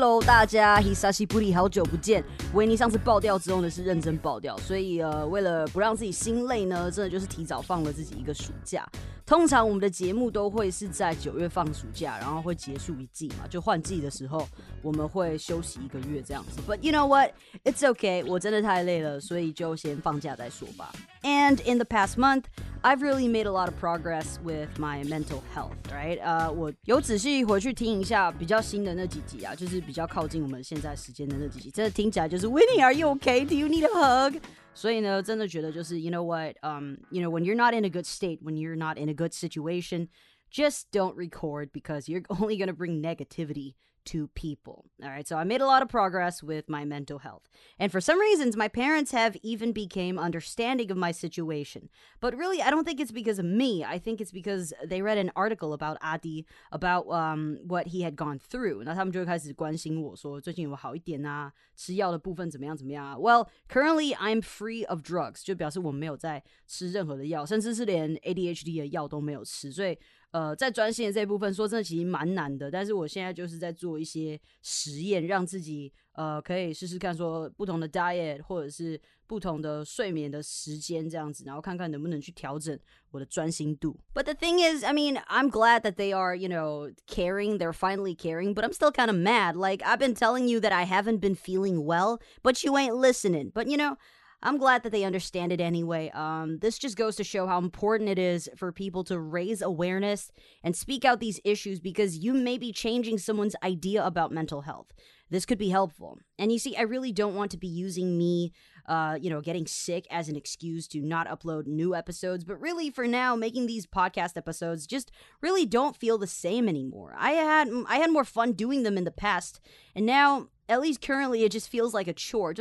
Hello，大家，Hisashi 布里，好久不见。维尼上次爆掉之后呢，是认真爆掉，所以呃，为了不让自己心累呢，真的就是提早放了自己一个暑假。通常我们的节目都会是在九月放暑假，然后会结束一季嘛，就换季的时候我们会休息一个月这样子。But you know what? It's okay，我真的太累了，所以就先放假再说吧。And in the past month, I've really made a lot of progress with my mental health, right? 呃，我有仔细回去听一下比较新的那几集啊，就是比较靠近我们现在时间的那几集，真的听起来就是 Winnie, are you okay? Do you need a hug? 所以呢，真的觉得就是 you know what, um, you know when you're not in a good state, when you're not in a good situation, just don't record because you're only going to bring negativity to people. All right. So I made a lot of progress with my mental health. And for some reasons, my parents have even became understanding of my situation. But really, I don't think it's because of me. I think it's because they read an article about Adi, about um, what he had gone through. 那他们就会开始关心我说最近有没有好一点啊？吃药的部分怎么样怎么样啊？Well, currently I'm free of drugs，就表示我没有在吃任何的药，甚至是连 ADHD 的药都没有吃，所以。 呃，在专心的这部分，说真的，其实蛮难的。但是我现在就是在做一些实验，让自己呃可以试试看，说不同的 diet 或者是不同的睡眠的时间这样子，然后看看能不能去调整我的专心度。But the thing is, I mean, I'm glad that they are, you know, caring. They're finally caring, but I'm still kind of mad. Like I've been telling you that I haven't been feeling well, but you ain't listening. But you know. I'm glad that they understand it anyway. Um, this just goes to show how important it is for people to raise awareness and speak out these issues because you may be changing someone's idea about mental health. This could be helpful. And you see, I really don't want to be using me, uh, you know, getting sick as an excuse to not upload new episodes. But really, for now, making these podcast episodes just really don't feel the same anymore. I had I had more fun doing them in the past, and now, at least currently, it just feels like a chore.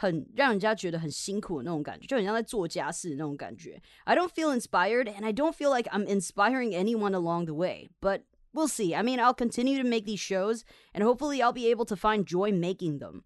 很让人家觉得很辛苦的那种感觉，就很像在做家事那种感觉。I don't feel inspired, and I don't feel like I'm inspiring anyone along the way. But we'll see. I mean, I'll continue to make these shows, and hopefully, I'll be able to find joy making them.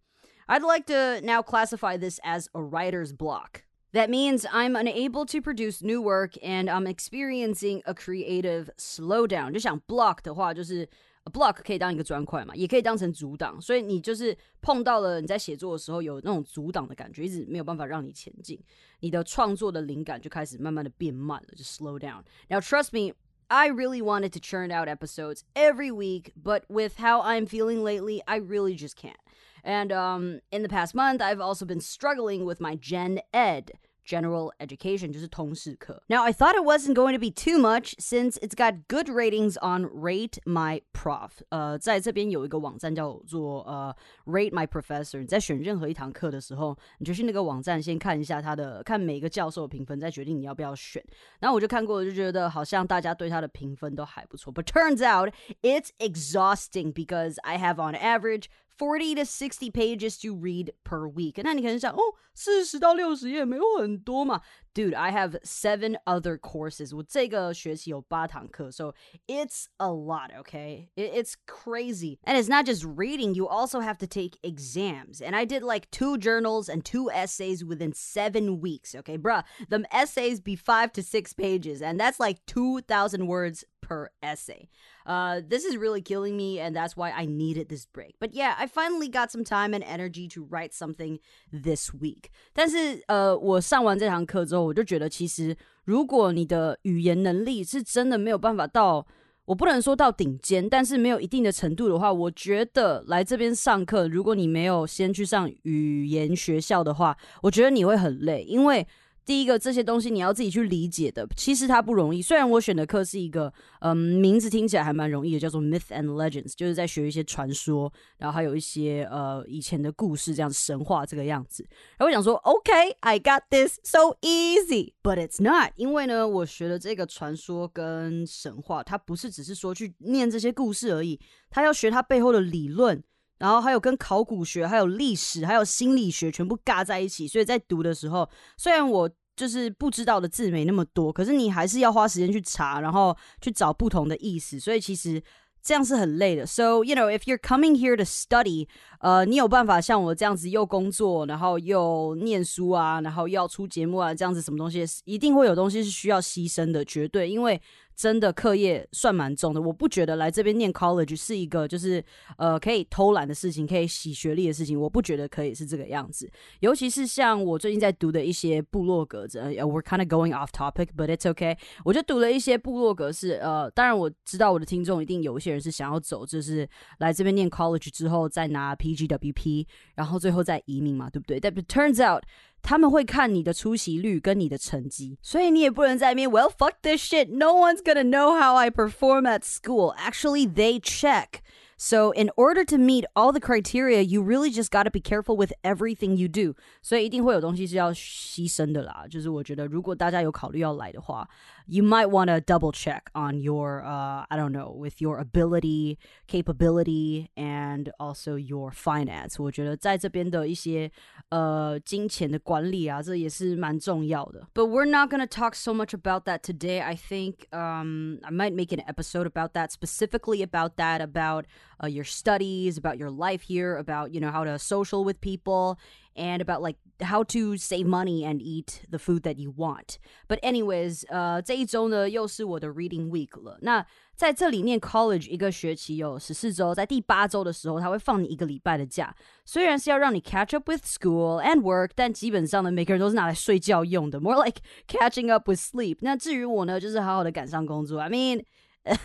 I'd like to now classify this as a writer's block. That means I'm unable to produce new work and I'm experiencing a creative slowdown. 就想 block 的话，就是 block 可以当一个砖块嘛，也可以当成阻挡，所以你就是碰到了你在写作的时候有那种阻挡的感觉，一直没有办法让你前进，你的创作的灵感就开始慢慢的变慢了，就 slow down. Now trust me. I really wanted to churn out episodes every week, but with how I'm feeling lately, I really just can't. And um, in the past month, I've also been struggling with my Gen Ed general education, 就是通识课. Now, I thought it wasn't going to be too much since it's got good ratings on Rate My Prof. 呃，在这边有一个网站叫做呃 Rate My Professor。你在选任何一堂课的时候，你就去那个网站先看一下他的，看每个教授的评分，再决定你要不要选。然后我就看过，就觉得好像大家对他的评分都还不错。But turns out it's exhausting because I have on average 40 to 60 pages to read per week. 那你可能想，哦，四十到六十页没有很多嘛？Dude, I have seven other courses. 我这个学期有八堂课，so it's a lot. Okay, it's crazy. And it's not just reading; you also have to take exams. And I did like two journals and two essays within seven weeks. Okay, bruh, the essays be five to six pages, and that's like two thousand words per essay. Uh, this is really killing me, and that's why I needed this break. But yeah, I finally got some time and energy to write something this week. 但是呃，我上完这堂课之后，我就觉得其实如果你的语言能力是真的没有办法到。我不能说到顶尖，但是没有一定的程度的话，我觉得来这边上课，如果你没有先去上语言学校的话，我觉得你会很累，因为 第一个，这些东西你要自己去理解的，其实它不容易。虽然我选的课是一个，嗯，名字听起来还蛮容易的，叫做 Myth and Legends，就是在学一些传说，然后还有一些呃以前的故事，这样神话这个样子。然后我想说，OK，I got this so easy，but it's not，因为呢，我学的这个传说跟神话，它不是只是说去念这些故事而已，它要学它背后的理论。然后还有跟考古学、还有历史、还有心理学全部尬在一起，所以在读的时候，虽然我就是不知道的字没那么多，可是你还是要花时间去查，然后去找不同的意思，所以其实。这样是很累的。So you know, if you're coming here to study，呃，你有办法像我这样子又工作，然后又念书啊，然后又要出节目啊，这样子什么东西，一定会有东西是需要牺牲的，绝对，因为。真的课业算蛮重的，我不觉得来这边念 college 是一个就是呃可以偷懒的事情，可以洗学历的事情，我不觉得可以是这个样子。尤其是像我最近在读的一些部落格，呃，we're kind of going off topic，but it's okay。我就读了一些部落格，是呃，当然我知道我的听众一定有一些人是想要走，就是来这边念 college 之后再拿 PGWP，然后最后再移民嘛，对不对？但 turns out。他们会看你的出席率跟你的成绩，所以你也不能在那边 Well fuck this shit. No one's gonna know how I perform at school. Actually, they check. So, in order to meet all the criteria, you really just got to be careful with everything you do. 所以一定会有东西是要牺牲的啦。就是我觉得，如果大家有考虑要来的话 ，you might want to double check on your, uh, I don't know, with your ability, capability, and also your finance. 我觉得在这边的一些呃金钱的管理啊，这也是蛮重要的。But we're not gonna talk so much about that today. I think um I might make an episode about that specifically about that about uh, your studies, about your life here, about you know how to social with people, and about like how to save money and eat the food that you want. But anyways，呃，这一周呢又是我的 reading week 了。那在这里念 college 一个学期有十四周，在第八周的时候，他会放你一个礼拜的假。虽然是要让你 catch up with school and work，但基本上呢，每个人都是拿来睡觉用的，more like catching up with sleep。那至于我呢，就是好好的赶上工作。I mean。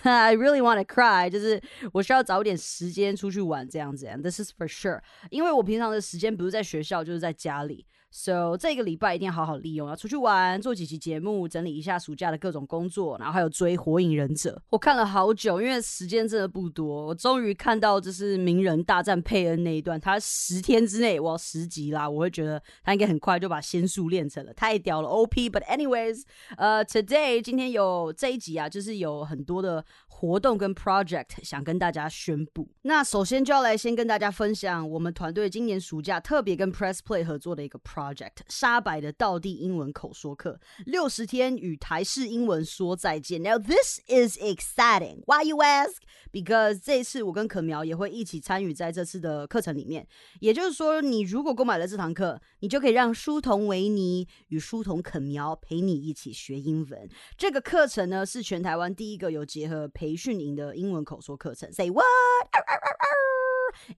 I really want to cry，就是我需要找点时间出去玩这样子，and this is for sure，因为我平常的时间不是在学校，就是在家里。 So 这个礼拜一定要好好利用，要出去玩，做几期节目，整理一下暑假的各种工作，然后还有追《火影忍者》。我看了好久，因为时间真的不多。我终于看到就是鸣人大战佩恩那一段，他十天之内我要十级啦，我会觉得他应该很快就把仙术练成了，太屌了，OP。But anyways，呃，today 今天有这一集啊，就是有很多的。活动跟 project 想跟大家宣布，那首先就要来先跟大家分享我们团队今年暑假特别跟 Press Play 合作的一个 project—— project 沙白的道地英文口说课，六十天与台式英文说再见。Now this is exciting. Why you ask? Because 这次我跟可苗也会一起参与在这次的课程里面。也就是说，你如果购买了这堂课，你就可以让书童维尼与书童肯苗陪你一起学英文。这个课程呢，是全台湾第一个有结合培训营的英文口说课程，Say what?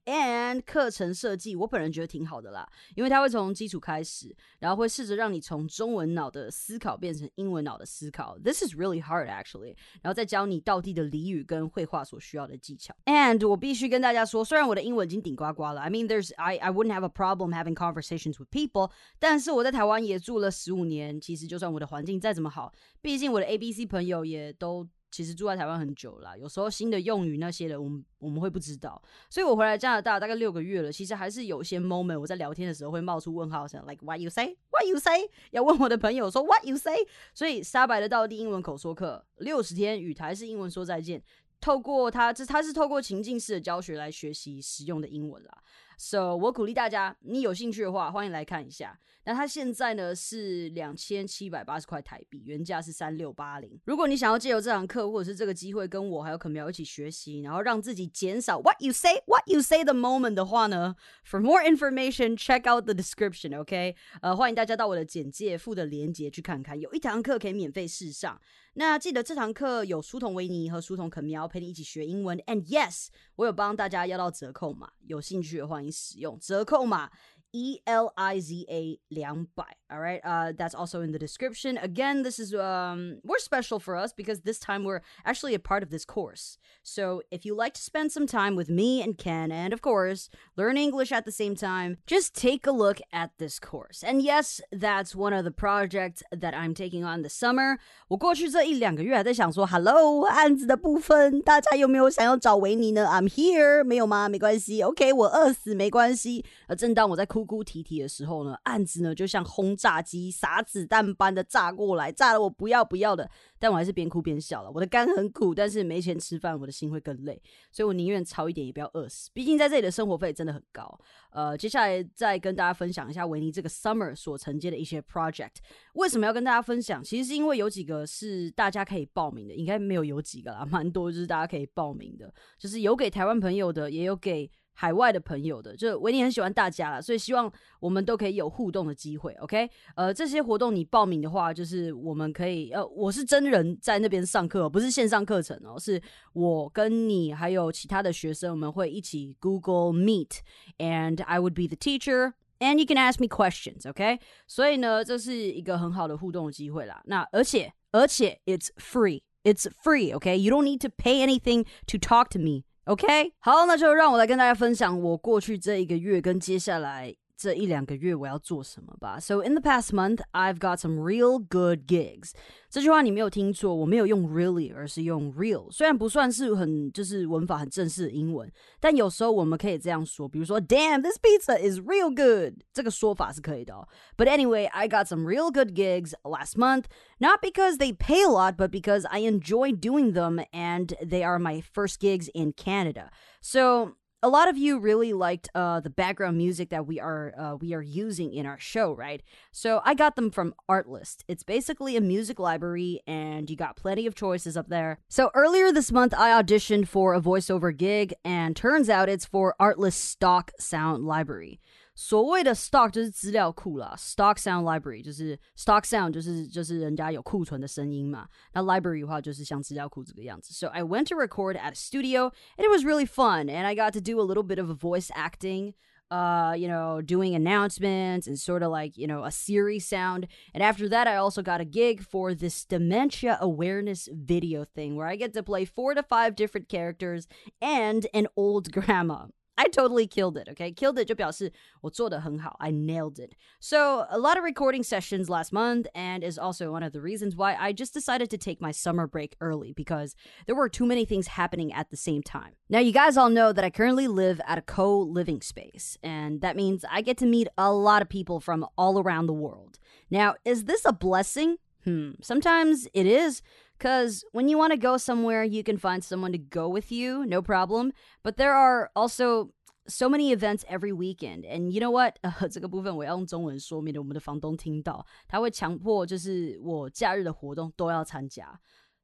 And 课程设计，我本人觉得挺好的啦，因为它会从基础开始，然后会试着让你从中文脑的思考变成英文脑的思考。This is really hard actually。然后再教你道地的俚语跟绘画所需要的技巧。And 我必须跟大家说，虽然我的英文已经顶呱呱了，I mean there's I I wouldn't have a problem having conversations with people，但是我在台湾也住了十五年，其实就算我的环境再怎么好，毕竟我的 A B C 朋友也都。其实住在台湾很久了，有时候新的用语那些的，我们我们会不知道。所以我回来加拿大大概六个月了，其实还是有些 moment 我在聊天的时候会冒出问号声，like what you say，what you say，要问我的朋友说 what you say。所以沙白的道地英文口说课六十天与台式英文说再见，透过它这它是透过情境式的教学来学习实用的英文啦。So 我鼓励大家，你有兴趣的话，欢迎来看一下。那它现在呢是两千七百八十块台币，原价是三六八零。如果你想要借由这堂课或者是这个机会跟我还有可苗一起学习，然后让自己减少 what you say what you say the moment 的话呢，For more information check out the description OK，呃欢迎大家到我的简介附的链接去看看，有一堂课可以免费试上。那记得这堂课有书童维尼和书童肯苗陪你一起学英文，and yes 我有帮大家要到折扣嘛，有兴趣的话迎使用折扣码。E L I Z A 两百. All right, uh, that's also in the description. Again, this is um, more special for us because this time we're actually a part of this course. So if you like to spend some time with me and Ken, and of course learn English at the same time, just take a look at this course. And yes, that's one of the projects that I'm taking on this summer. 我过去这一两个月还在想说，Hello，案子的部分，大家有没有想要找维尼呢？I'm here，没有吗？没关系，OK，我饿死没关系。呃，正当我在哭。 哭哭啼啼的时候呢，案子呢就像轰炸机撒子弹般的炸过来，炸得我不要不要的。但我还是边哭边笑了。我的肝很苦，但是没钱吃饭，我的心会更累，所以我宁愿超一点也不要饿死。毕竟在这里的生活费真的很高。呃，接下来再跟大家分享一下维尼这个 summer 所承接的一些 project。为什么要跟大家分享？其实是因为有几个是大家可以报名的，应该没有有几个啦，蛮多就是大家可以报名的，就是有给台湾朋友的，也有给。海外的朋友的，就维尼很喜欢大家了，所以希望我们都可以有互动的机会。OK，呃，这些活动你报名的话，就是我们可以，呃，我是真人在那边上课，不是线上课程哦，是我跟你还有其他的学生，我们会一起 Google Meet，and I would be the teacher，and you can ask me questions。OK，所以呢，这是一个很好的互动的机会啦。那而且而且，it's free，it's free。OK，you don't need to pay anything to talk to me。 OK，好，那就让我来跟大家分享我过去这一个月跟接下来 这一两个月我要做什么吧。So in the past month, I've got some real good gigs. 这句话你没有听错，我没有用 really，而是用 real。虽然不算是很就是文法很正式的英文，但有时候我们可以这样说，比如说 Damn, this pizza is real good，这个说法是可以的哦。But anyway, I got some real good gigs last month, not because they pay a lot, but because I enjoy doing them and they are my first gigs in Canada. So a lot of you really liked uh, the background music that we are uh, we are using in our show, right? So I got them from Artlist. It's basically a music library, and you got plenty of choices up there. So earlier this month, I auditioned for a voiceover gig, and turns out it's for Artlist Stock Sound Library. 所谓的 stock 就是资料库啦，stock sound library 就是 stock sound 就是就是人家有库存的声音嘛。那 library 的话就是像资料库这个样子。So I went to record at a studio and it was really fun and I got to do a little bit of voice acting. Uh, you know, doing announcements and sort of like, you know, a series sound. And after that, I also got a gig for this dementia awareness video thing where I get to play four to five different characters and an old grandma. I totally killed it. Okay, killed it 就表示我做的很好. I nailed it. So a lot of recording sessions last month, and is also one of the reasons why I just decided to take my summer break early because there were too many things happening at the same time. Now you guys all know that I currently live at a co-living space, and that means I get to meet a lot of people from all around the world. Now, is this a blessing? Hmm, sometimes it is. Because when you want to go somewhere, you can find someone to go with you, no problem. But there are also so many events every weekend. And you know what？呃，这个部分我要用中文说，免得我们的房东听到，他会强迫就是我假日的活动都要参加。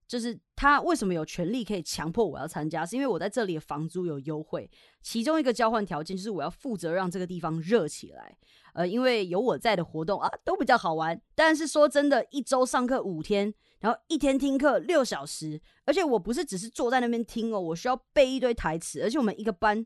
就是他为什么有权利可以强迫我要参加？是因为我在这里的房租有优惠。其中一个交换条件就是我要负责让这个地方热起来。呃，因为有我在的活动啊，都比较好玩。但是说真的，一周上课五天。 然后一天听课六小时，而且我不是只是坐在那边听哦，我需要背一堆台词，而且我们一个班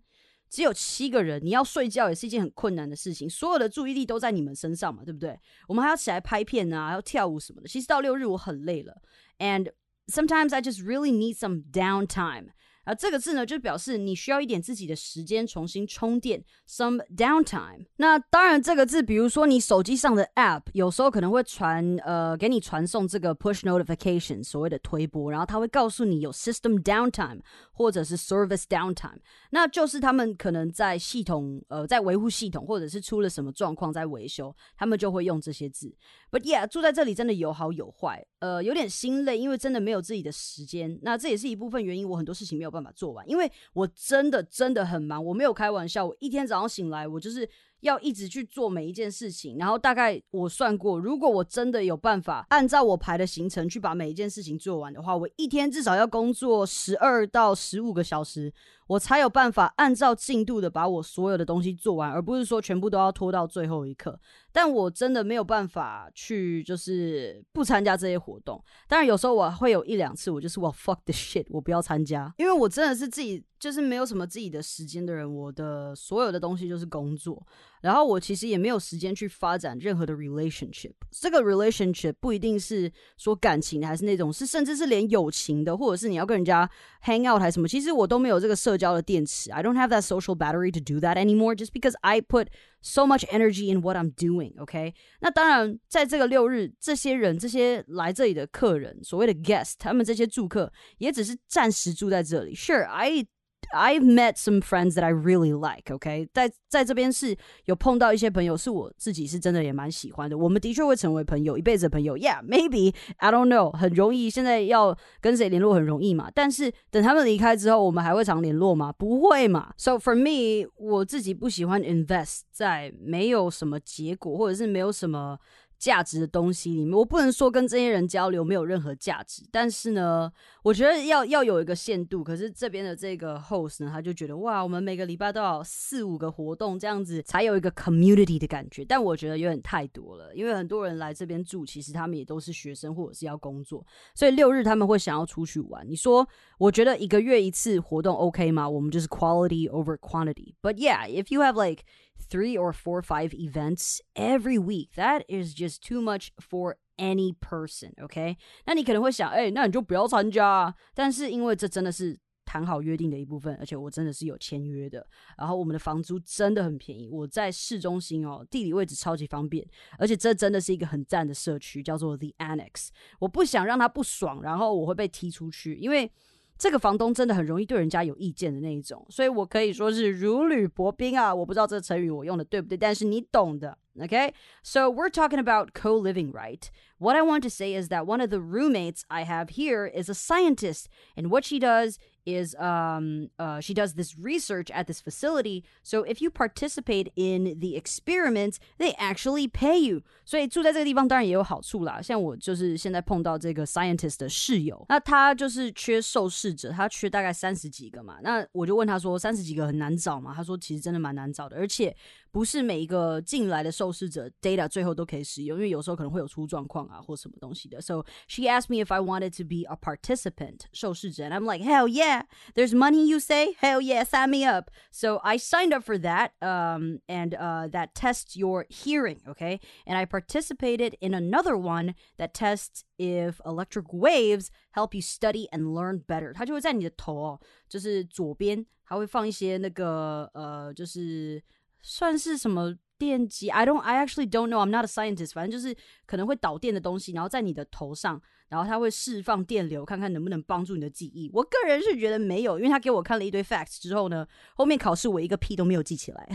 只有七个人，你要睡觉也是一件很困难的事情，所有的注意力都在你们身上嘛，对不对？我们还要起来拍片啊，要跳舞什么的。其实到六日我很累了，and sometimes I just really need some downtime。啊，这个字呢，就表示你需要一点自己的时间重新充电，some downtime。那当然，这个字，比如说你手机上的 app，有时候可能会传呃给你传送这个 push notification，所谓的推波，然后它会告诉你有 system downtime 或者是 service downtime，那就是他们可能在系统呃在维护系统，或者是出了什么状况在维修，他们就会用这些字。But yeah，住在这里真的有好有坏，呃，有点心累，因为真的没有自己的时间。那这也是一部分原因，我很多事情没有办法做完，因为我真的真的很忙，我没有开玩笑，我一天早上醒来，我就是。要一直去做每一件事情，然后大概我算过，如果我真的有办法按照我排的行程去把每一件事情做完的话，我一天至少要工作十二到十五个小时，我才有办法按照进度的把我所有的东西做完，而不是说全部都要拖到最后一刻。但我真的没有办法去，就是不参加这些活动。当然有时候我会有一两次，我就是我 fuck the shit，我不要参加，因为我真的是自己就是没有什么自己的时间的人，我的所有的东西就是工作。然后我其实也没有时间去发展任何的 relationship。这个 relationship 不一定是说感情，还是那种是甚至是连友情的，或者是你要跟人家 hang out 还是什么，其实我都没有这个社交的电池。I don't have that social battery to do that anymore, just because I put so much energy in what I'm doing. OK，那当然，在这个六日，这些人，这些来这里的客人，所谓的 guest，他们这些住客也只是暂时住在这里。Sure, I I've met some friends that I really like. OK，在在这边是有碰到一些朋友，是我自己是真的也蛮喜欢的。我们的确会成为朋友，一辈子的朋友。Yeah，maybe I don't know，很容易。现在要跟谁联络很容易嘛？但是等他们离开之后，我们还会常联络吗？不会嘛。So for me，我自己不喜欢 invest 在没有什么结果，或者是没有什么。 价值的东西里面，我不能说跟这些人交流没有任何价值，但是呢，我觉得要要有一个限度。可是这边的这个 host 呢，他就觉得哇，我们每个礼拜都要四五个活动，这样子才有一个 community 的感觉。但我觉得有点太多了，因为很多人来这边住，其实他们也都是学生或者是要工作，所以六日他们会想要出去玩。你说，我觉得一个月一次活动 OK 吗？我们就是 quality over quantity。But yeah, if you have like three or four, five events every week. That is just too much for any person. OK，那你可能会想，哎、那你就不要参加。但是因为这真的是谈好约定的一部分，而且我真的是有签约的。然后我们的房租真的很便宜，我在市中心哦，地理位置超级方便，而且这真的是一个很赞的社区，叫做 The Annex。我不想让他不爽，然后我会被踢出去，因为。这个房东真的很容易对人家有意见的那一种，所以我可以说是如履薄冰啊！我不知道这个成语我用的对不对，但是你懂的。Okay, so we're talking about co living, right? What I want to say is that one of the roommates I have here is a scientist, and what she does is um, uh, she does this research at this facility. So if you participate in the experiment, they actually pay you. 所以住在这个地方当然也有好处啦。像我就是现在碰到这个 scientist 的室友，那他就是缺受试者，他缺大概三十几个嘛。那我就问他说，三十几个很难找吗？他说其实真的蛮难找的，而且 不是每一个进来的受试者 data 最后都可以使用，因为有时候可能会有出状况啊或什么东西的。So she asked me if I wanted to be a participant 受试者，and I'm like hell yeah yeah, there's money, you say? Hell yeah, sign me up. So I signed up for that, um, and uh, that tests your hearing, okay? And I participated in another one that tests if electric waves help you study and learn better. 它就会在你的头哦，就是左边，它会放一些那个呃，就是 算是什么电机？I don't, I actually don't know. I'm not a scientist. 反正就是可能会导电的东西，然后在你的头上。然后它会释放电流，看看能不能帮助你的记忆。我个人是觉得没有，因为他给我看了一堆 facts 之后呢，后面考试我一个屁都没有记起来。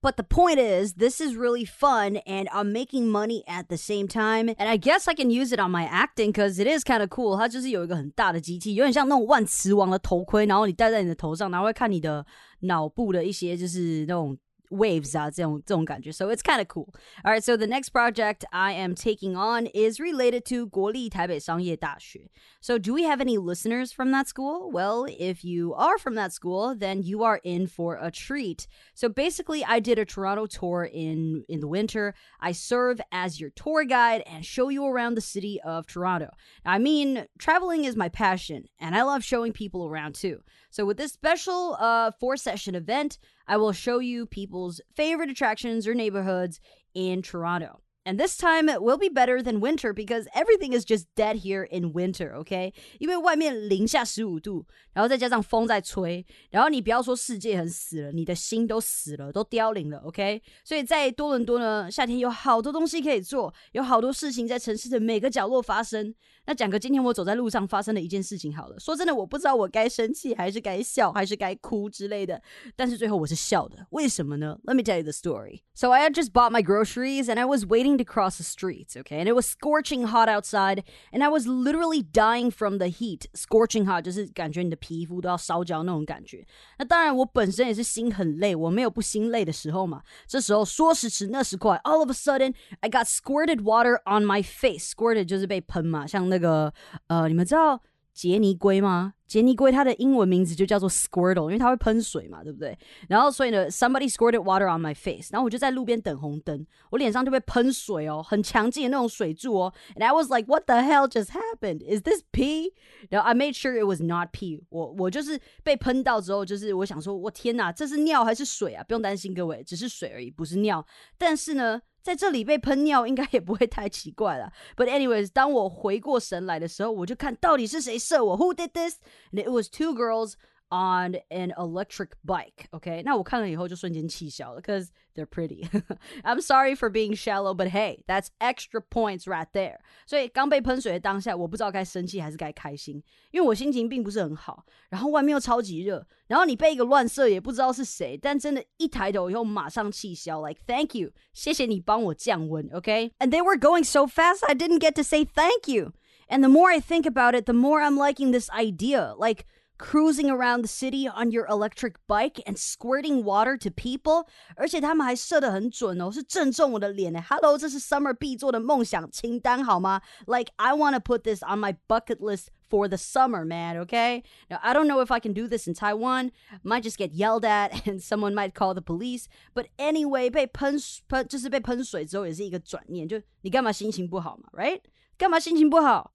But the point is, this is really fun, and I'm making money at the same time. And I guess I can use it on my acting because it is kind of cool. 它就是有一个很大的机器，有点像那种万磁王的头盔，然后你戴在你的头上，然后会看你的脑部的一些就是那种。 waves 啊，这种这种感觉。So it's kind of cool. All right, so the next project I am taking on is related to 国立台北商业大学. So do we have any listeners from that school? Well, if you are from that school, then you are in for a treat. So basically, I did a Toronto tour in in the winter. I serve as your tour guide and show you around the city of Toronto. I mean, traveling is my passion, and I love showing people around too. So with this special uh, four session event, I will show you people's favorite attractions or neighborhoods in Toronto. And this time it will be better than winter because everything is just dead here in winter, OK？因为外面零下十五度，然后再加上风在吹，然后你不要说世界很死了，你的心都死了，都凋零了，OK？所以在多伦多呢，夏天有好多东西可以做，有好多事情在城市的每个角落发生。 那讲个今天我走在路上发生的一件事情好了。说真的，我不知道我该生气还是该笑还是该哭之类的，但是最后我是笑的。为什么呢？Let me tell you the story. So I had just bought my groceries and I was waiting to cross the streets, okay? And it was scorching hot outside, and I was literally dying from the heat. Scorching hot 就是感觉你的皮肤都要烧焦那种感觉。那当然，我本身也是心很累，我没有不心累的时候嘛。这时候说时迟那时快，all of a sudden I got squirted water on my face. Squirted 就是被喷嘛，像 那个呃，你们知道杰尼龟吗？杰尼龟它的英文名字就叫做 Squirtle，因为它会喷水嘛，对不对？然后所以呢，somebody squirted water on my face，然后我就在路边等红灯，我脸上就被喷水哦，很强劲的那种水柱哦。And I was like, what the hell just happened? Is this pee? 然后 I made sure it was not pee。我我就是被喷到之后，就是我想说，我天哪，这是尿还是水啊？不用担心各位，只是水而已，不是尿。但是呢。在这里被喷尿应该也不会太奇怪了。But anyways，当我回过神来的时候，我就看到底是谁射我。Who did this? And it was two girls on an electric bike. Okay，那我看了以后就瞬间气消了，cause they're pretty. I'm sorry for being shallow, but hey, that's extra points right there. 所以刚被喷水的当下，我不知道该生气还是该开心，因为我心情并不是很好，然后外面又超级热，然后你被一个乱射也不知道是谁，但真的，一抬头以后马上气消，like thank you，谢谢你帮我降温，OK？And they were going so fast, I didn't get to say thank you. And the more I think about it, the more I'm liking this idea. Like, cruising around the city on your electric bike and squirting water to people，而且他们还射得很准哦，是正中我的脸诶。Hello，这是 Summer 必做的梦想清单好吗？Like I want to put this on my bucket list for the summer, man. Okay. Now I don't know if I can do this in Taiwan. Might just get yelled at, and someone might call the police. But anyway，被喷喷就是被喷水之后也是一个转念，就你干嘛心情不好嘛，right？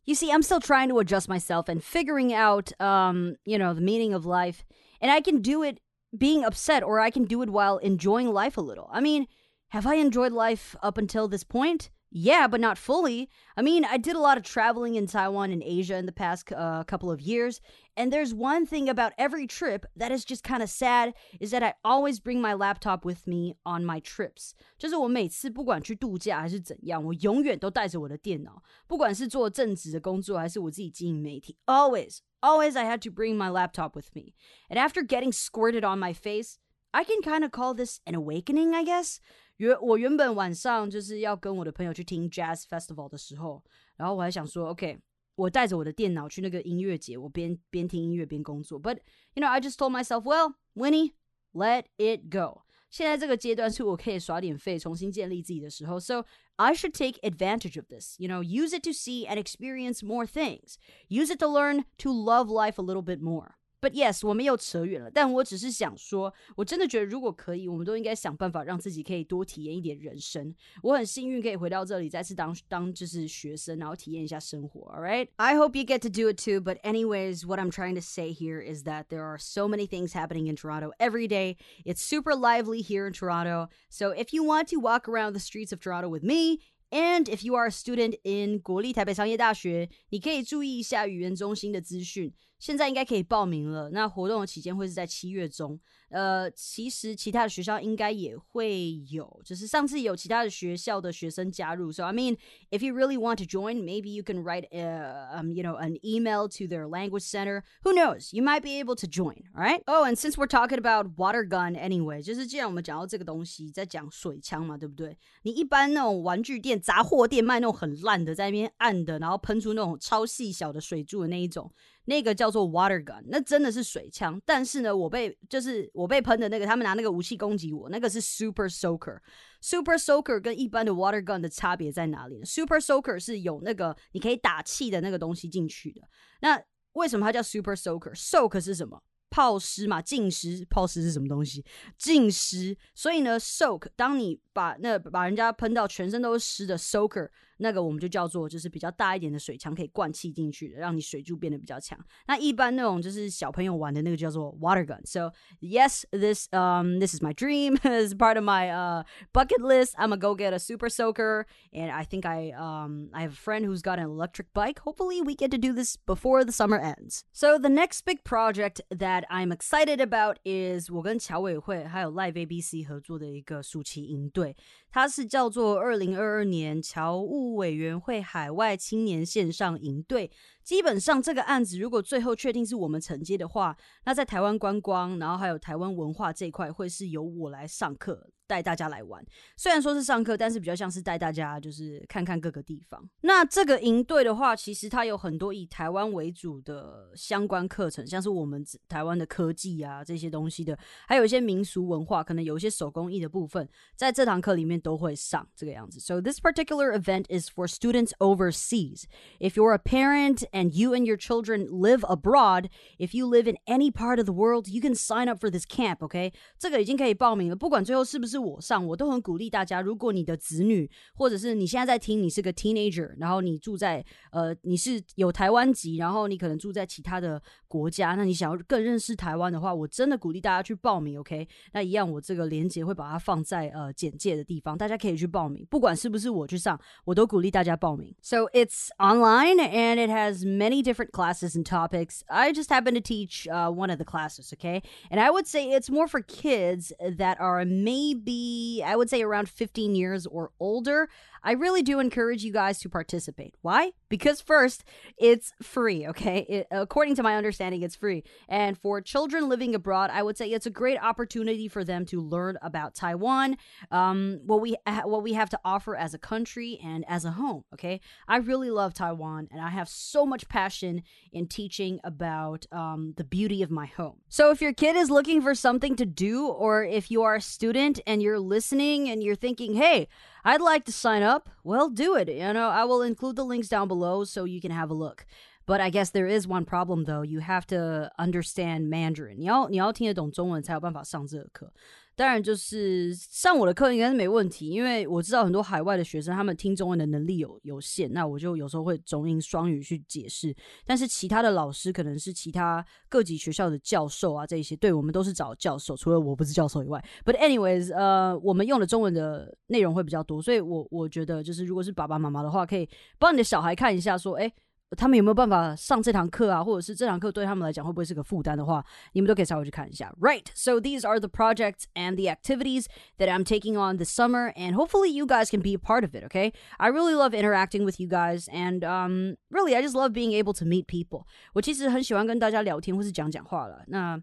you see, I'm still trying to adjust myself and figuring out, um, you know, the meaning of life. And I can do it being upset, or I can do it while enjoying life a little. I mean, have I enjoyed life up until this point? Yeah, but not fully. I mean, I did a lot of traveling in Taiwan and Asia in the past uh, couple of years, and there's one thing about every trip that is just kind of sad is that I always bring my laptop with me on my trips. 就是我每次不管去度假还是怎样，我永远都带着我的电脑，不管是做正职的工作还是我自己经营媒体，always, always I had to bring my laptop with me. And after getting squirted on my face, I can kind of call this an awakening, I guess. 原我原本晚上就是要跟我的朋友去听 Jazz Festival 的时候，然后我还想说，OK，我带着我的电脑去那个音乐节，我边边听音乐边工作。But you know, I just told myself, well, Winnie, let it go. 现在这个阶段是我可以耍点废，重新建立自己的时候。So I should take advantage of this. You know, use it to see and experience more things. Use it to learn to love life a little bit more. But yes，我们又扯远了。但我只是想说，我真的觉得如果可以，我们都应该想办法让自己可以多体验一点人生。我很幸运可以回到这里，再次当当就是学生，然后体验一下生活。All right, I hope you get to do it too. But anyways, what I'm trying to say here is that there are so many things happening in Toronto every day. It's super lively here in Toronto. So if you want to walk around the streets of Toronto with me. And if you are a student in 国立台北商业大学，你可以注意一下语言中心的资讯。现在应该可以报名了。那活动的期间会是在七月中。呃，其实其他的学校应该也会有，就是上次有其他的学校的学生加入。So I mean, if you really want to join, maybe you can write, a, um, you know, an email to their language center. Who knows? You might be able to join. All right. Oh, and since we're talking about water gun, anyway，就是既然我们讲到这个东西，在讲水枪嘛，对不对？你一般那种玩具店、杂货店卖那种很烂的，在那边按的，然后喷出那种超细小的水柱的那一种。那个叫做 water gun，那真的是水枪。但是呢，我被就是 我被喷的那个，他们拿那个武器攻击我，那个是 super soaker。super soaker 跟一般的 water gun 的差别在哪里呢？super soaker 是有那个你可以打气的那个东西进去的。那为什么它叫 super soaker？soak 是什么？泡湿嘛，浸湿。泡湿是什么东西？浸湿。所以呢，soak 当你把那把人家喷到全身都是湿的 soaker。那个我们就叫做就是比较大一点的水枪，可以灌气进去的，让你水柱变得比较强。那一般那种就是小朋友玩的那个叫做 water gun。So yes, this um this is my dream. this is part of my uh bucket list. I'm gonna go get a super soaker, and I think I um I have a friend who's got an electric bike. Hopefully we get to do this before the summer ends. So the next big project that I'm excited about is 我跟侨委会还有 Live ABC 合作的一个暑期营队，它是叫做二零二二年侨务。委员会海外青年线上营队。基本上这个案子如果最后确定是我们承接的话，那在台湾观光，然后还有台湾文化这一块，会是由我来上课。带大家来玩，虽然说是上课，但是比较像是带大家就是看看各个地方。那这个营队的话，其实它有很多以台湾为主的相关课程，像是我们台湾的科技啊这些东西的，还有一些民俗文化，可能有一些手工艺的部分，在这堂课里面都会上这个样子。So this particular event is for students overseas. If you're a parent and you and your children live abroad, if you live in any part of the world, you can sign up for this camp. OK，这个已经可以报名了，不管最后是不是。我上，我都很鼓励大家。如果你的子女，或者是你现在在听，你是个 teenager，然后你住在呃，你是有台湾籍，然后你可能住在其他的国家，那你想要更认识台湾的话，我真的鼓励大家去报名。OK，那一样，我这个链接会把它放在呃简介的地方，大家可以去报名。不管是不是我去上，我都鼓励大家报名。So it's online and it has many different classes and topics. I just happen to teach uh, one of the classes, okay? And I would say it's more for kids that are maybe, I would say, around 15 years or older. I really do encourage you guys to participate. Why? Because first, it's free, okay? It, according to my understanding, it's free. And for children living abroad, I would say it's a great opportunity for them to learn about Taiwan, um, what we what we have to offer as a country and as a home, okay? I really love Taiwan and I have so much passion in teaching about um, the beauty of my home. So if your kid is looking for something to do or if you are a student and you're listening and you're thinking, "Hey, I'd like to sign up. Well, do it. You know, I will include the links down below so you can have a look. But I guess there is one problem though. You have to understand Mandarin. 你要你要听得懂中文才有办法上这个课。 当然，就是上我的课应该是没问题，因为我知道很多海外的学生他们听中文的能力有有限，那我就有时候会中英双语去解释。但是其他的老师可能是其他各级学校的教授啊，这些对我们都是找教授，除了我不是教授以外。But anyways，呃，我们用的中文的内容会比较多，所以我我觉得就是如果是爸爸妈妈的话，可以帮你的小孩看一下，说，哎。他们有没有办法上这堂课啊？或者是这堂课对他们来讲会不会是个负担的话，你们都可以稍微去看一下。Right, so these are the projects and the activities that I'm taking on this summer, and hopefully you guys can be a part of it. Okay, I really love interacting with you guys, and um, really I just love being able to meet people. 我其实很喜欢跟大家聊天或是讲讲话了。那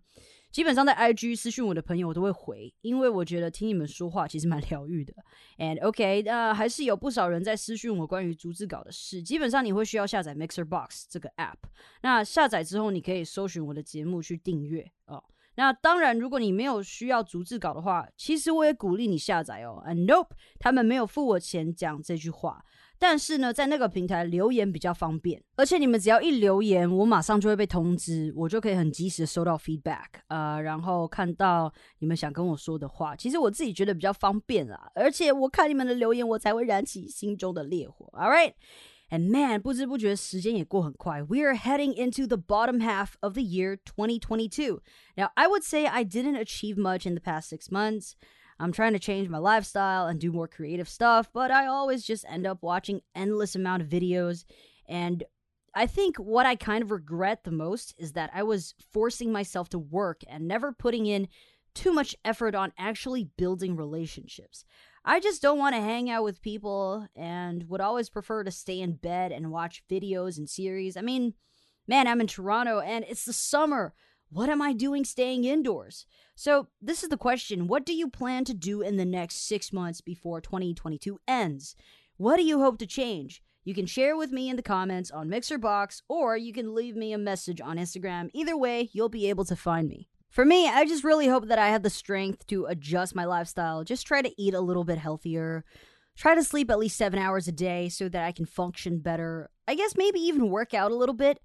基本上在 IG 私讯我的朋友我都会回，因为我觉得听你们说话其实蛮疗愈的。And OK，那还是有不少人在私讯我关于逐字稿的事。基本上你会需要下载 Mixer Box 这个 App，那下载之后你可以搜寻我的节目去订阅哦。那当然，如果你没有需要逐字稿的话，其实我也鼓励你下载哦。And nope，他们没有付我钱讲这句话。但是呢，在那个平台留言比较方便，而且你们只要一留言，我马上就会被通知，我就可以很及时收到 feedback，呃，然后看到你们想跟我说的话。其实我自己觉得比较方便啦，而且我看你们的留言，我才会燃起心中的烈火。All right。And man，不知不觉时间也过很快。We are heading into the bottom half of the year 2022. Now, I would say I didn't achieve much in the past six months. I'm trying to change my lifestyle and do more creative stuff, but I always just end up watching endless amount of videos and I think what I kind of regret the most is that I was forcing myself to work and never putting in too much effort on actually building relationships. I just don't want to hang out with people and would always prefer to stay in bed and watch videos and series. I mean, man, I'm in Toronto and it's the summer. What am I doing staying indoors? So, this is the question What do you plan to do in the next six months before 2022 ends? What do you hope to change? You can share with me in the comments on MixerBox, or you can leave me a message on Instagram. Either way, you'll be able to find me. For me, I just really hope that I have the strength to adjust my lifestyle, just try to eat a little bit healthier, try to sleep at least seven hours a day so that I can function better. I guess maybe even work out a little bit.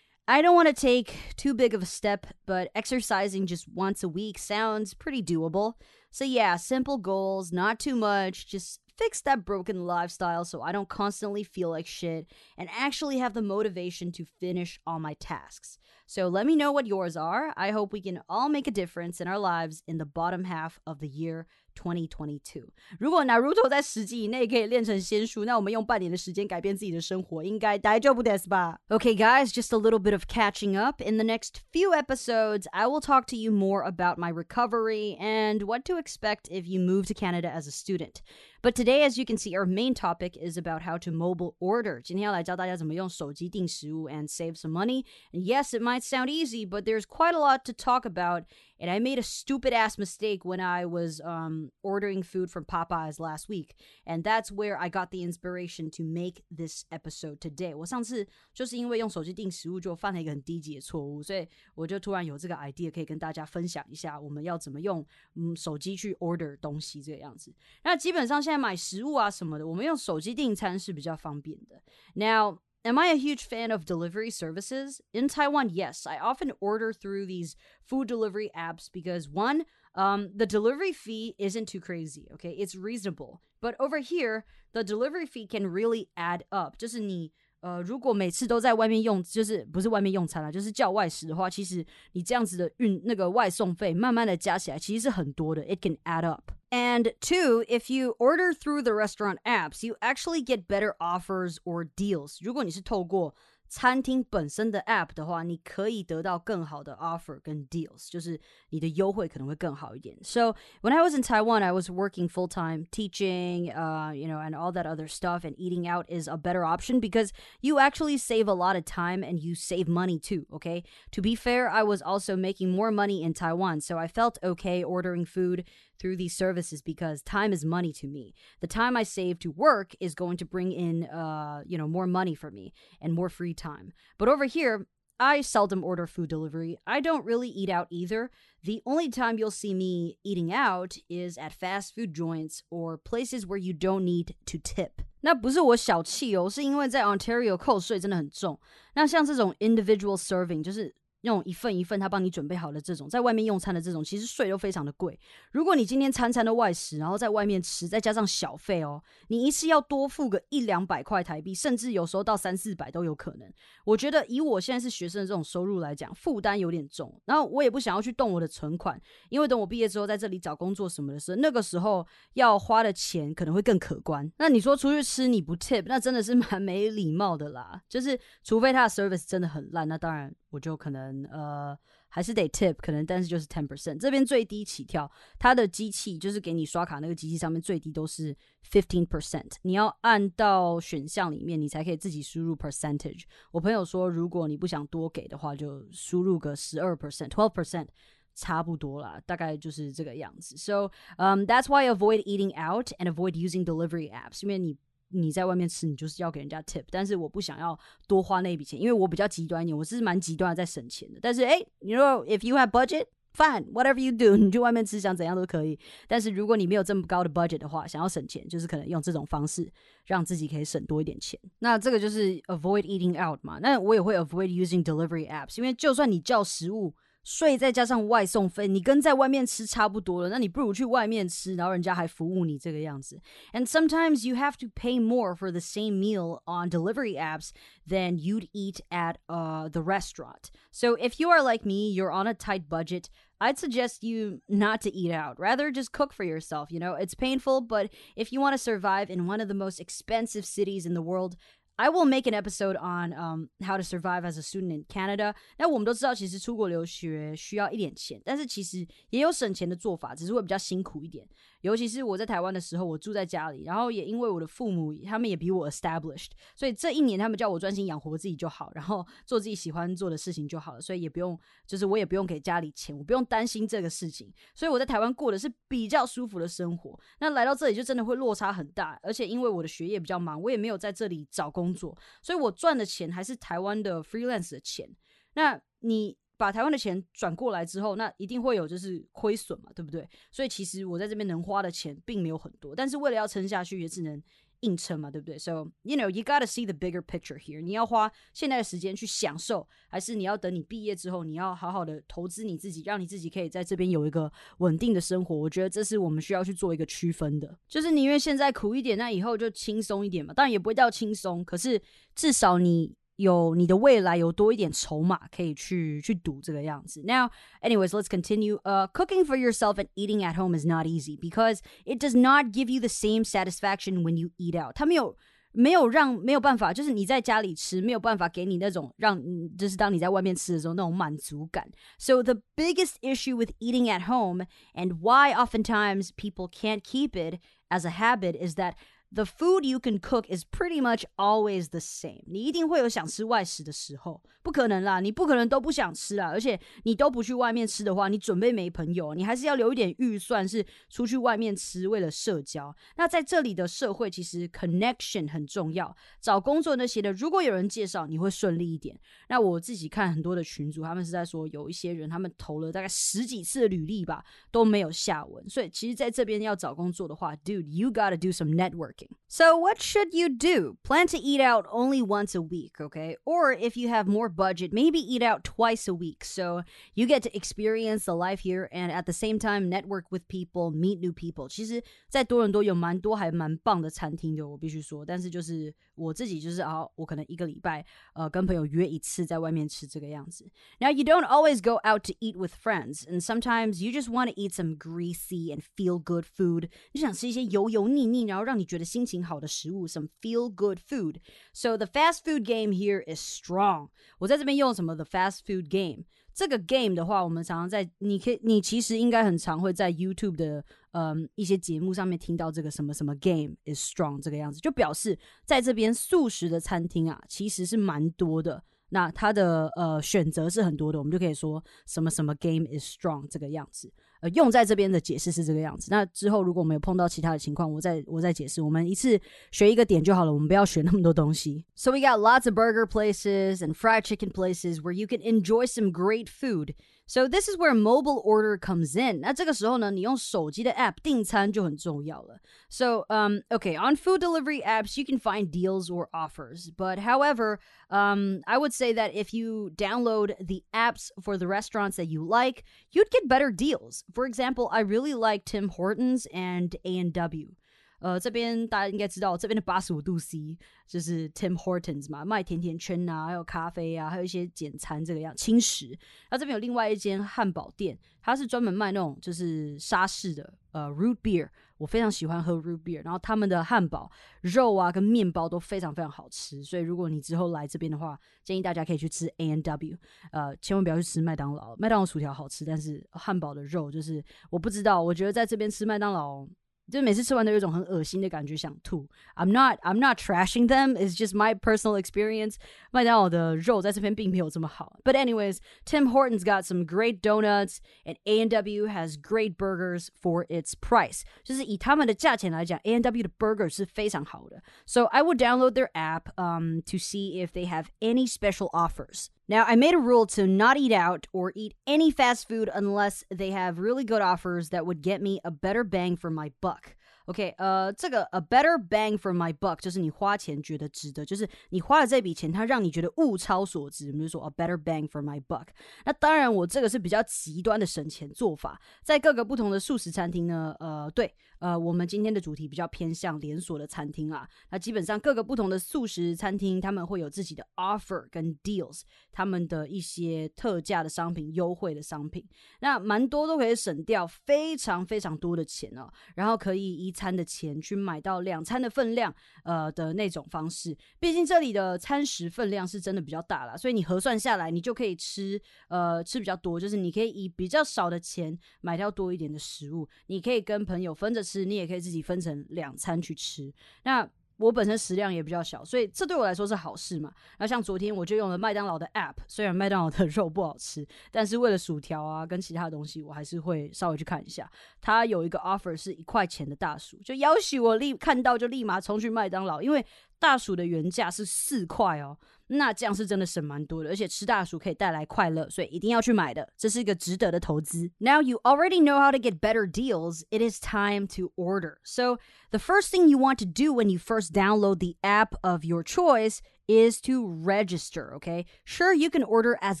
I don't want to take too big of a step, but exercising just once a week sounds pretty doable. So, yeah, simple goals, not too much, just fix that broken lifestyle so I don't constantly feel like shit and actually have the motivation to finish all my tasks. So, let me know what yours are. I hope we can all make a difference in our lives in the bottom half of the year 2022。如果 Naruto 在十集以内可以练成仙术，那我们用半年的时间改变自己的生活，应该大丈夫です吧？Okay, guys, just a little bit of catching up. In the next few episodes, I will talk to you more about my recovery and what to expect if you move to Canada as a student. But today, as you can see, our main topic is about how to mobile order. 今天要来教大家怎么用手机订食物 and save some money. And yes, it might sound easy, but there's quite a lot to talk about. And I made a stupid ass mistake when I was um, ordering food from Popeyes last week. And that's where I got the inspiration to make this episode today. 我上次就是因为用手机订食物就犯了一个很低级的错误，所以我就突然有这个 idea 可以跟大家分享一下，我们要怎么用嗯手机去 order 东西这个样子。那基本上 现在买食物啊什么的，我们用手机订餐是比较方便的。Now, am I a huge fan of delivery services? In Taiwan, yes. I often order through these food delivery apps because one, um, the delivery fee isn't too crazy, okay? It's reasonable. But over here, the delivery fee can really add up. 就是你呃，如果每次都在外面用，就是不是外面用餐了，就是叫外食的话，其实你这样子的运那个外送费，慢慢的加起来，其实是很多的。It can add up. And two, if you order through the restaurant apps, you actually get better offers or deals. 如果你是透过 餐厅本身的 app 的话，你可以得到更好的 offer 跟 deals，就是你的优惠可能会更好一点。So when I was in Taiwan, I was working full time teaching, uh, you know, and all that other stuff. And eating out is a better option because you actually save a lot of time and you save money too. Okay. To be fair, I was also making more money in Taiwan, so I felt okay ordering food through these services because time is money to me. The time I save to work is going to bring in, uh, you know, more money for me and more free time. But over here, I seldom order food delivery. I don't really eat out either. The only time you'll see me eating out is at fast food joints or places where you don't need to tip. 那不是我小气哦，是因为在 Ontario 扣税真的很重。那像这种 individual serving，就是 那种一份一份他帮你准备好的这种，在外面用餐的这种，其实税都非常的贵。如果你今天餐餐的外食，然后在外面吃，再加上小费哦，你一次要多付个一两百块台币，甚至有时候到三四百都有可能。我觉得以我现在是学生的这种收入来讲，负担有点重。然后我也不想要去动我的存款，因为等我毕业之后在这里找工作什么的时候，那个时候要花的钱可能会更可观。那你说出去吃你不 tip，那真的是蛮没礼貌的啦。就是除非他的 service 真的很烂，那当然。我就可能呃还是得 tip，可能但是就是 ten percent，这边最低起跳，它的机器就是给你刷卡那个机器上面最低都是 fifteen percent，你要按到选项里面，你才可以自己输入 percentage。我朋友说，如果你不想多给的话，就输入个十二 percent，twelve percent，差不多啦，大概就是这个样子。So um that's why avoid eating out and avoid using delivery apps，因为你。你在外面吃，你就是要给人家 tip，但是我不想要多花那一笔钱，因为我比较极端一点，我是蛮极端的在省钱的。但是哎，你说 if you have budget。Fine, whatever you do，你去外面吃想怎样都可以。但是如果你没有这么高的 budget 的话，想要省钱，就是可能用这种方式让自己可以省多一点钱。那这个就是 avoid eating out 嘛。那我也会 avoid using delivery apps，因为就算你叫食物。税再加上外送费，你跟在外面吃差不多了，那你不如去外面吃，然后人家还服务你这个样子。And sometimes you have to pay more for the same meal on delivery apps than you'd eat at uh, the restaurant. So if you are like me, you're on a tight budget. I'd suggest you not to eat out. Rather, just cook for yourself. You know, it's painful, but if you want to survive in one of the most expensive cities in the world, I will make an episode on um how to survive as a student in Canada。那我们都知道，其实出国留学需要一点钱，但是其实也有省钱的做法，只是会比较辛苦一点。尤其是我在台湾的时候，我住在家里，然后也因为我的父母他们也比我 established，所以这一年他们叫我专心养活自己就好，然后做自己喜欢做的事情就好了，所以也不用，就是我也不用给家里钱，我不用担心这个事情，所以我在台湾过的是比较舒服的生活。那来到这里就真的会落差很大，而且因为我的学业比较忙，我也没有在这里找工工作，所以我赚的钱还是台湾的 freelance 的钱。那你？把台湾的钱转过来之后，那一定会有就是亏损嘛，对不对？所以其实我在这边能花的钱并没有很多，但是为了要撑下去，也只能硬撑嘛，对不对？So you know you gotta see the bigger picture here。你要花现在的时间去享受，还是你要等你毕业之后，你要好好的投资你自己，让你自己可以在这边有一个稳定的生活？我觉得这是我们需要去做一个区分的，就是宁愿现在苦一点，那以后就轻松一点嘛。当然也不会叫轻松，可是至少你。有你的未来有多一点筹码可以去去赌这个样子。Now, anyways, let's continue. Uh, cooking for yourself and eating at home is not easy because it does not give you the same satisfaction when you eat out. 它没有没有让没有办法，就是你在家里吃没有办法给你那种让就是当你在外面吃的时候那种满足感。So the biggest issue with eating at home and why oftentimes people can't keep it as a habit is that the food you can cook is pretty much always the same。你一定会有想吃外食的时候，不可能啦，你不可能都不想吃啦。而且你都不去外面吃的话，你准备没朋友，你还是要留一点预算是出去外面吃，为了社交。那在这里的社会其实 connection 很重要，找工作那些的，如果有人介绍，你会顺利一点。那我自己看很多的群主，他们是在说有一些人，他们投了大概十几次的履历吧，都没有下文。所以其实在这边要找工作的话，dude，you gotta do some network。So, what should you do? Plan to eat out only once a week, okay? Or if you have more budget, maybe eat out twice a week so you get to experience the life here and at the same time network with people, meet new people. 其实，在多伦多有蛮多还蛮棒的餐厅的，我必须说。但是就是我自己就是啊，我可能一个礼拜呃跟朋友约一次在外面吃这个样子。Now you don't always go out to eat with friends, and sometimes you just want to eat some greasy and feel good food. 你想吃一些油油腻腻，然后让你觉得 心情好的食物，some feel good food. So the fast food game here is strong. 我在这边用什么？The fast food game. 这个 game 的话，我们常常在，你可以，你其实应该很常会在 YouTube 的嗯一些节目上面听到这个什么什么 game is strong 这个样子，就表示在这边素食的餐厅啊，其实是蛮多的。那它的呃选择是很多的，我们就可以说什么什么 game is strong 这个样子。呃，用在这边的解释是这个样子。那之后如果我们有碰到其他的情况，我再我再解释。我们一次学一个点就好了，我们不要学那么多东西。So we got lots of burger places and fried chicken places where you can enjoy some great food. So this is where mobile order comes in. 那这个时候呢，你用手机的 app 订餐就很重要了。So um okay, on food delivery apps you can find deals or offers. But however, um I would say that if you download the apps for the restaurants that you like, you'd get better deals. For example, I really like Tim Hortons and A&W. 呃，这边大家应该知道，这边的八十五度 C 就是 Tim Hortons 嘛，卖甜甜圈啊，还有咖啡啊，还有一些简餐这个样轻食。那这边有另外一间汉堡店，它是专门卖那种就是沙士的呃 root beer，我非常喜欢喝 root beer。然后他们的汉堡肉啊跟面包都非常非常好吃，所以如果你之后来这边的话，建议大家可以去吃 A N W，呃，千万不要去吃麦当劳。麦当劳薯条好吃，但是汉堡的肉就是我不知道，我觉得在这边吃麦当劳。就每次吃完都有一种很恶心的感觉，想吐。I'm not I'm not trashing them. It's just my personal experience. 麦当劳的肉在这边并没有这么好。But anyways, Tim Hortons got some great donuts, and A&W has great burgers for its price. 就是以他们的价钱来讲，A&W 的 burger 是非常好的。So I would download their app um to see if they have any special offers. Now, I made a rule to not eat out or eat any fast food unless they have really good offers that would get me a better bang for my buck. OK，呃，这个 a better bang for my buck 就是你花钱觉得值得，就是你花了这笔钱，它让你觉得物超所值。我们就说 a better bang for my buck。那当然，我这个是比较极端的省钱做法，在各个不同的素食餐厅呢，呃，对，呃，我们今天的主题比较偏向连锁的餐厅啊。那基本上各个不同的素食餐厅，他们会有自己的 offer 跟 deals，他们的一些特价的商品、优惠的商品，那蛮多都可以省掉非常非常多的钱哦，然后可以以餐的钱去买到两餐的分量，呃的那种方式。毕竟这里的餐食分量是真的比较大了，所以你核算下来，你就可以吃，呃，吃比较多。就是你可以以比较少的钱买到多一点的食物，你可以跟朋友分着吃，你也可以自己分成两餐去吃。那我本身食量也比较小，所以这对我来说是好事嘛。然后像昨天我就用了麦当劳的 App，虽然麦当劳的 肉不好吃，但是为了薯条啊跟其他的东西，我还是会稍微去看一下。它有一个 offer 是一块钱的大薯，就要挟我立看到就立马冲去麦当劳，因为大薯的原价是四块哦。那这样是真的省蛮多的，而且吃大薯可以带来快乐，所以一定要去买的，这是一个值得的投资。Now you already know how to get better deals. It is time to order. So the first thing you want to do when you first download the app of your choice is to register. Okay, sure you can order as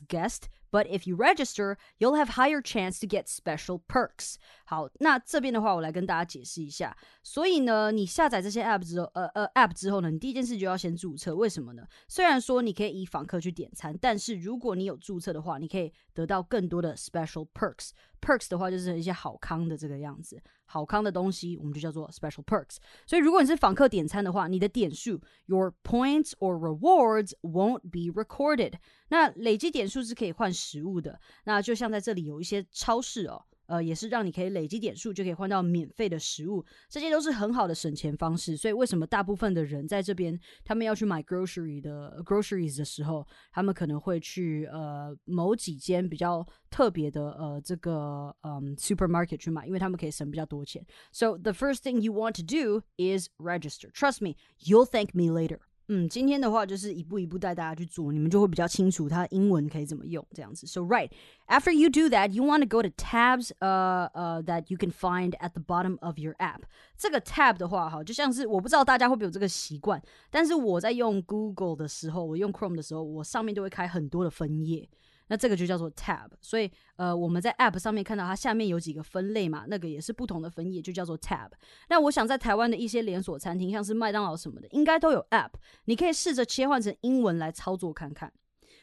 guest. But if you register, you'll have higher chance to get special perks. 好，那这边的话，我来跟大家解释一下。所以呢，你下载这些 app 之后，呃呃 app 之后呢，你第一件事就要先注册。为什么呢？虽然说你可以以访客去点餐，但是如果你有注册的话，你可以得到更多的 special perks。Perks 的话就是一些好康的这个样子，好康的东西我们就叫做 special perks。所以如果你是访客点餐的话，你的点数 your points or rewards won't be recorded。那累积点数是可以换食物的。那就像在这里有一些超市哦。呃，也是让你可以累积点数就可以换到免费的食物，这些都是很好的省钱方式。所以为什么大部分的人在这边，他们要去买 grocery 的 groceries 的时候，他们可能会去呃某几间比较特别的呃这个嗯 supermarket 去买，因为他们可以省比较多钱。So the first thing you want to do is register. Trust me, you'll thank me later. 嗯，今天的话就是一步一步带大家去做，你们就会比较清楚它英文可以怎么用这样子。So right after you do that, you want to go to tabs, uh, uh, that you can find at the bottom of your app. 这个 tab 的话，哈，就像是我不知道大家会不会有这个习惯，但是我在用 Google 的时候，我用 Chrome 的时候，我上面就会开很多的分页。那这个就叫做 tab，所以呃我们在 app 上面看到它下面有几个分类嘛，那个也是不同的分页，就叫做 tab。那我想在台湾的一些连锁餐厅，像是麦当劳什么的，应该都有 app，你可以试着切换成英文来操作看看。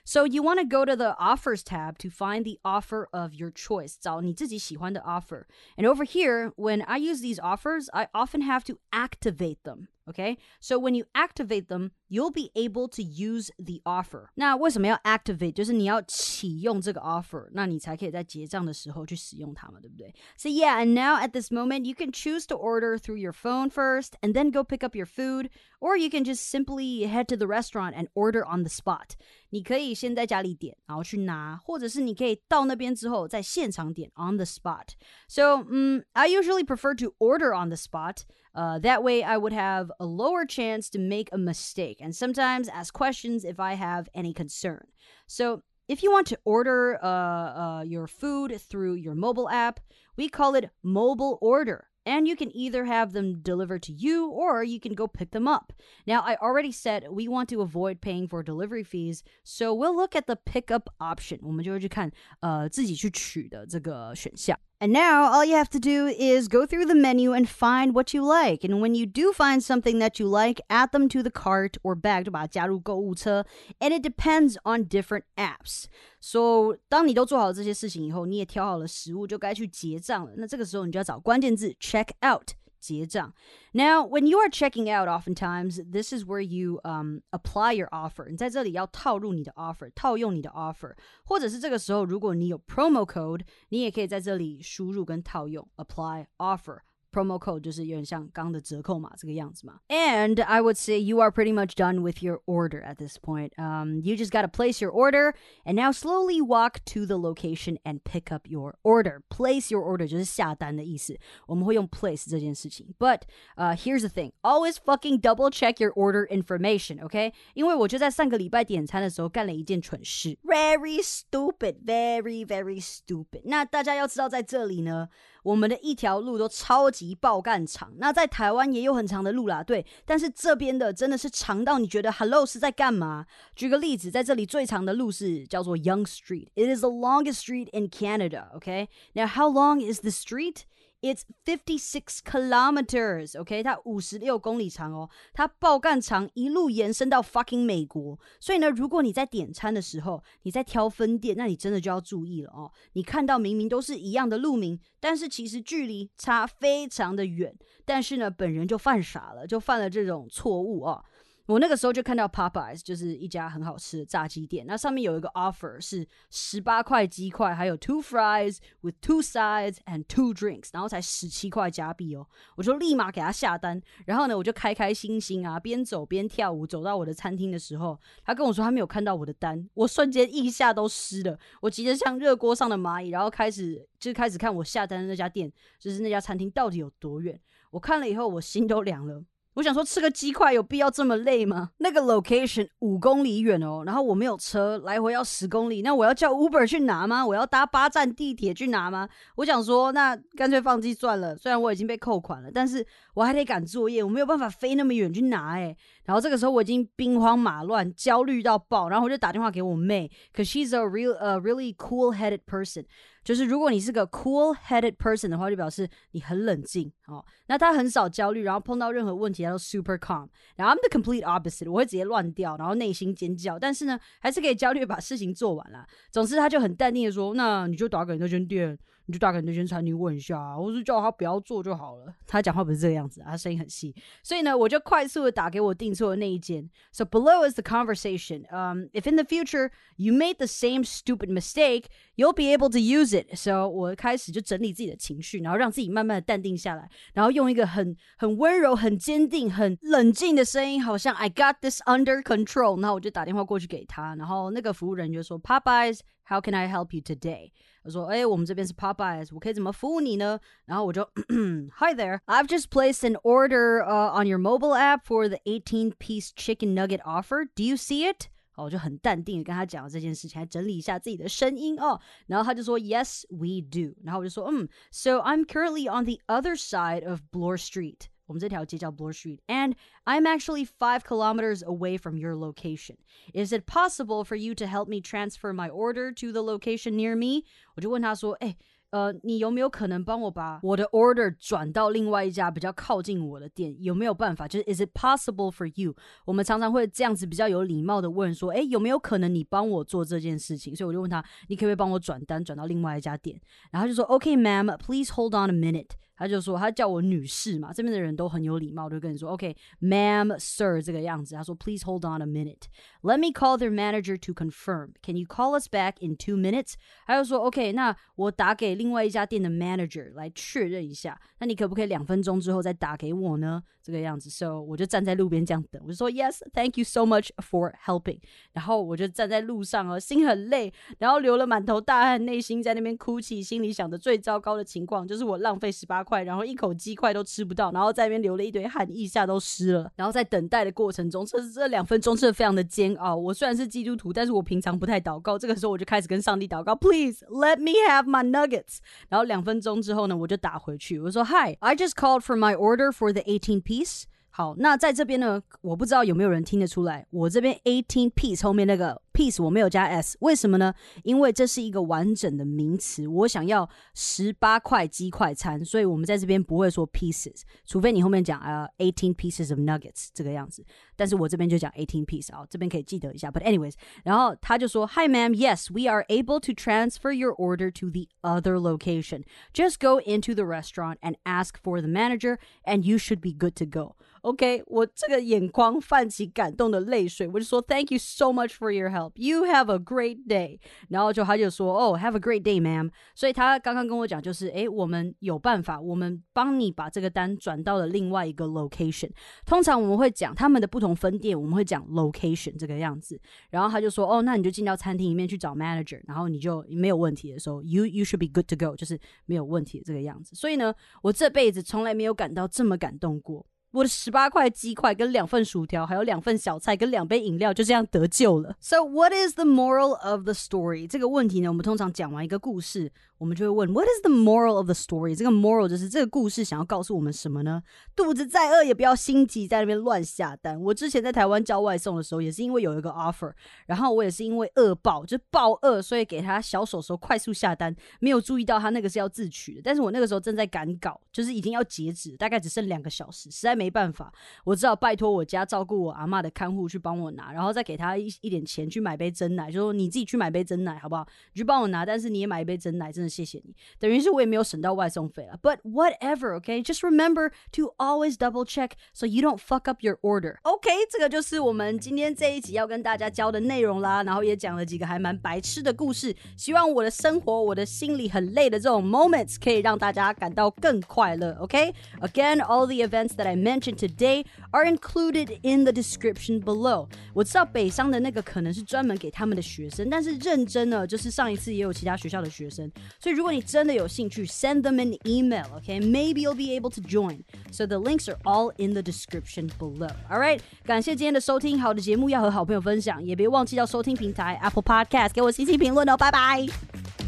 So you want to go to the offers tab to find the offer of your choice. 找你自己喜欢的 offer. And over here, when I use these offers, I often have to activate them. Okay, so when you activate them, you'll be able to use the offer. 那为什么要 activate？就是你要启用这个 offer，那你才可以在结账的时候去使用它嘛，对不对？So yeah, and now at this moment, you can choose to order through your phone first, and then go pick up your food, or you can just simply head to the restaurant and order on the spot. 你可以先在家里点，然后去拿，或者是你可以到那边之后在现场点 on the spot. So, um, I usually prefer to order on the spot. Uh, that way, I would have a lower chance to make a mistake and sometimes ask questions if I have any concern. So, if you want to order uh, uh, your food through your mobile app, we call it mobile order. And you can either have them delivered to you or you can go pick them up. Now, I already said we want to avoid paying for delivery fees, so we'll look at the pickup option. 我们就会去看呃自己去取的这个选项。 and now all you have to do is go through the menu and find what you like. And when you do find something that you like, add them to the cart or bag And it depends on different apps. So 当你都做好这些事情以后，你也挑好了食物，就该去结账了。那这个时候你就要找关键字 check out。 结账。Now, when you are checking out, oftentimes this is where you um apply your offer. 你在这里要套入你的 offer，套用你的 offer，或者是这个时候如果你有 promo code，你也可以在这里输入跟套用 apply offer。 promo code 就是有点像刚的折扣码这个样子嘛。And I would say you are pretty much done with your order at this point. Um, you just got to place your order and now slowly walk to the location and pick up your order. Place your order 就是下单的意思，我们会用 place 这件事情。But uh, here's the thing: always fucking double check your order information, OK？因为我就在上个礼拜点餐的时候干了一件蠢事，very stupid, very very stupid。那大家要知道，在这里呢。 我们的一条路都超级爆干长，那在台湾也有很长的路啦，对，但是这边的真的是长到你觉得 Hello 是在干嘛？举个例子，在这里最长的路是叫做 Young Street. It is the longest street in Canada. OK，now how long is the street? It's fifty six kilometers. OK，它五十六公里长哦，它爆干长，一路延伸到 fucking 美国。所以呢，如果你在点餐的时候，你在挑分店，那你真的就要注意了哦。你看到明明都是一样的路名，但是其实距离差非常的远。但是呢，本人就犯傻了，就犯了这种错误哦。我那个时候就看到 Popeyes，就是一家很好吃的炸鸡店。那上面有一个 offer 是十八块鸡块，还有 two fries with two sides and two drinks，然后才十七块加币哦。我就立马给他下单，然后呢，我就开开心心啊，边走边跳舞，走到我的餐厅的时候，他跟我说他没有看到我的单，我瞬间一下都湿了，我急得像热锅上的蚂蚁，然后开始就开始看我下单的那家店，就是那家餐厅到底有多远。我看了以后，我心都凉了。我想说吃个鸡块有必要这么累吗？那个 location 五公里远哦，然后我没有车，来回要十公里，那我要叫 Uber 去拿吗？我要搭八站地铁去拿吗？我想说，那干脆放弃算了。虽然我已经被扣款了，但是我还得赶作业，我没有办法飞那么远去拿哎。然后这个时候我已经兵荒马乱，焦虑到爆，然后我就打电话给我妹，cause she's a real a really cool-headed person。就是如果你是个 cool-headed person 的话，就表示你很冷静哦。那他很少焦虑，然后碰到任何问题他都 super calm。然后 I'm the complete opposite，我会直接乱掉，然后内心尖叫，但是呢，还是可以焦虑把事情做完了。总之，他就很淡定的说：“那你就打给那间店。”你就打给那间餐厅问一下，或是叫他不要做就好了。他讲话不是这个样子，他声音很细，所以呢，我就快速的打给我订错的那一间。So below is the conversation. Um, if in the future you made the same stupid mistake, you'll be able to use it. So 我开始就整理自己的情绪，然后让自己慢慢的淡定下来，然后用一个很很温柔、很坚定、很冷静的声音，好像 I got this under control。然后我就打电话过去给他，然后那个服务人就说：“Popeyes, how can I help you today？” 他说：“哎，我们这边是 Popeyes，我可以怎么服务你呢？”然后我就 Hi there, I've just placed an order uh, on your mobile app for the 18-piece chicken nugget offer. Do you see it? 好，我就很淡定的跟他讲这件事情，还整理一下自己的声音哦。然后他就说：“Yes, we do。”然后我就说：“嗯，So I'm currently on the other side of Bloor Street。” 我们这条街叫 Bloor Street, and I'm actually five kilometers away from your location. Is it possible for you to help me transfer my order to the location near me? 我就问他说，哎。呃，你有没有可能帮我把我的 order 转到另外一家比较靠近我的店？有没有办法？就是 Is it possible for you？我们常常会这样子比较有礼貌的问说，哎，有没有可能你帮我做这件事情？所以我就问他，你可不可以帮我转单转到另外一家店？然后就说，OK，ma'am，please hold on a minute。 他就说他叫我女士嘛，这边的人都很有礼貌，就跟你说 OK，ma'am、sir 这个样子。他说 Please hold on a minute, let me call their manager to confirm. Can you call us back in two minutes？他就说 OK，那我打给另外一家店的 manager 来确认一下，那你可不可以两分钟之后再打给我呢？这个样子，So 我就站在路边这样等，我就说 Yes, thank you so much for helping。然后我就站在路上哦，心很累，然后流了满头大汗，内心在那边哭泣，心里想的最糟糕的情况就是我浪费十八块，然后一口鸡块都吃不到，然后在那边流了一堆汗，腋下都湿了。然后在等待的过程中，这这两分钟真的非常的煎熬。我虽然是基督徒，但是我平常不太祷告。这个时候我就开始跟上帝祷告，Please let me have my nuggets。然后两分钟之后呢，我就打回去，我说 Hi, I just called for my order for the eighteen piece。好，那在这边呢，我不知道有没有人听得出来，我这边 eighteen piece 后面那个 piece 我没有加 s，为什么呢？因为这是一个完整的名词，我想要十八块鸡块餐，所以我们在这边不会说 pieces，除非你后面讲啊 eighteen pieces of nuggets 这个样子，但是我这边就讲 eighteen piece 啊，这边可以记得一下。But anyways，然后他就说，Hi ma'am, yes, we are able to transfer your order to the other location. Just go into the restaurant and ask for the manager, and you should be good to go. OK，我这个眼眶泛起感动的泪水，我就说 Thank you so much for your help. You have a great day. 然后就他就说哦，Have a great day, ma'am. 所以他刚刚跟我讲就是，诶，我们有办法，我们帮你把这个单转到了另外一个 location。通常我们会讲他们的不同分店，我们会讲 location 这个样子。然后他就说哦，那你就进到餐厅里面去找 manager，然后你就没有问题的时候，You you should be good to go，就是没有问题的这个样子。所以呢，我这辈子从来没有感到这么感动过。我的十八块鸡块跟两份薯条，还有两份小菜跟两杯饮料，就这样得救了。So what is the moral of the story？这个问题呢，我们通常讲完一个故事。我们就会问，What is the moral of the story？这个 moral 就是这个故事想要告诉我们什么呢？肚子再饿也不要心急，在那边乱下单。我之前在台湾叫外送的时候，也是因为有一个 offer，然后我也是因为饿爆，就是爆饿，所以给他小手手快速下单，没有注意到他那个是要自取的。但是我那个时候正在赶稿，就是已经要截止，大概只剩两个小时，实在没没办法，我只好拜托我家照顾我阿妈的看护去帮我拿，然后再给他一一点钱去买杯珍奶，就说你自己去买杯珍奶好不好？你去帮我拿，但是你也买一杯珍奶，真的谢谢你。等于是我也没有省到外送费了。But whatever, okay? Just remember to always double check so you don't fuck up your order. OK，这个就是我们今天这一集要跟大家教的内容啦，然后也讲了几个还蛮白痴的故事，希望我的生活、我的心里很累的这种 moments 可以让大家感到更快乐。OK，again、okay? all the events that I mentioned today are included in the description below. 我知道北商的那个可能是专门给他们的学生，但是认真呢，就是上一次也有其他学校的学生。所以如果你真的有兴趣，send them an email, okay? Maybe you'll be able to join. So the links are all in the description below. All right，感谢今天的收听，好的节目要和好朋友分享，也别忘记要收听平台 Apple Podcast 给我星星评论哦，拜拜。